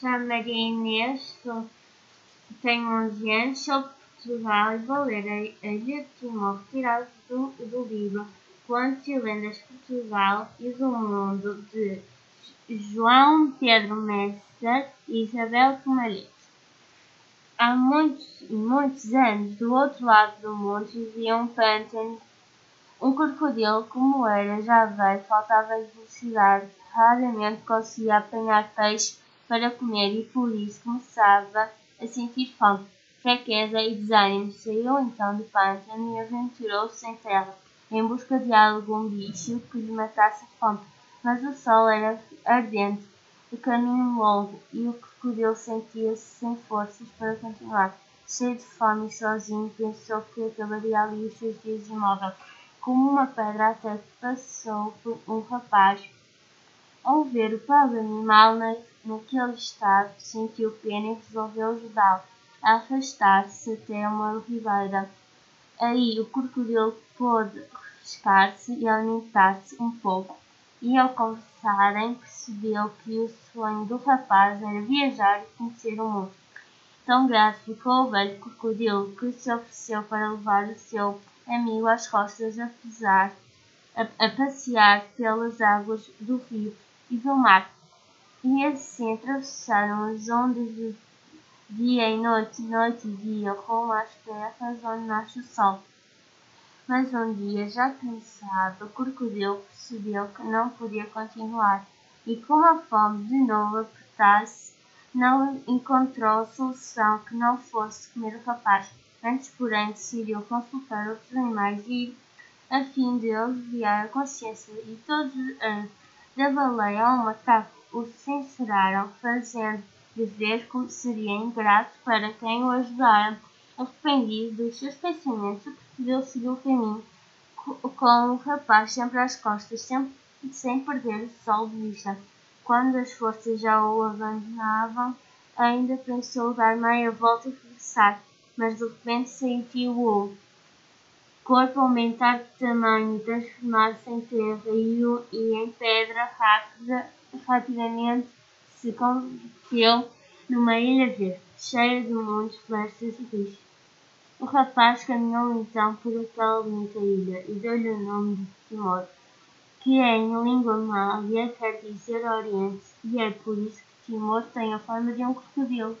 chamo Maria Inês, sou, tenho 11 anos, sou de Portugal e vou ler a, a Timor retirada do, do livro Contos e Lendas de Portugal e do Mundo de João Pedro Messer e Isabel Comalhete. Há muitos e muitos anos, do outro lado do mundo, vivia um pântano. Um crocodilo, como era já velho, faltava velocidade, raramente conseguia apanhar peixe para comer e por isso começava a sentir fome, fraqueza e desânimo. Saiu então do pântano e aventurou-se sem terra, em busca de algum bicho que lhe matasse a fome. Mas o sol era ardente, o caminho longo e o crocodilo sentia-se sem forças para continuar. Cheio de fome e sozinho, pensou que acabaria ali os seus dias imóvel. Como uma pedra até que passou por um rapaz. Ao ver o pobre animal naquele estado, sentiu pena e resolveu ajudá-lo a arrastar-se até uma ribeira. Aí o crocodilo pôde refrescar-se e alimentar-se um pouco, e ao conversarem percebeu que o sonho do rapaz era viajar e conhecer o mundo. Tão grato ficou o velho crocodilo que se ofereceu para levar o seu amigo às costas a pesar, a passear pelas águas do rio e do mar. E assim atravessaram as ondas de dia e noite, noite e dia, rumo às terras onde nasce o sol. Mas um dia, já cansado, o crocodilo percebeu que não podia continuar e, com a fome de novo apertasse, não encontrou solução que não fosse comer o rapaz. Antes, porém, decidiu consultar outros animais e, a fim de aliviar a consciência e todos uh, da baleia ao macaco o censuraram, fazendo de ver como seria ingrato para quem o ajudara. Arrependido dos seus pensamentos, preferiu seguir o caminho com o rapaz sempre às costas, sempre, sem perder o sol de vista. Quando as forças já o abandonavam, ainda pensou dar meia volta e regressar, mas de repente sentiu o corpo aumentar de tamanho, transformar-se em terra e, e em pedra rápida, rapidamente se converteu numa ilha verde, cheia de muitos florestas e rios. O rapaz caminhou então por aquela bonita ilha e deu-lhe o nome de Timor, que em língua mália quer dizer Oriente, e é por isso que Timor tem a forma de um crocodilo.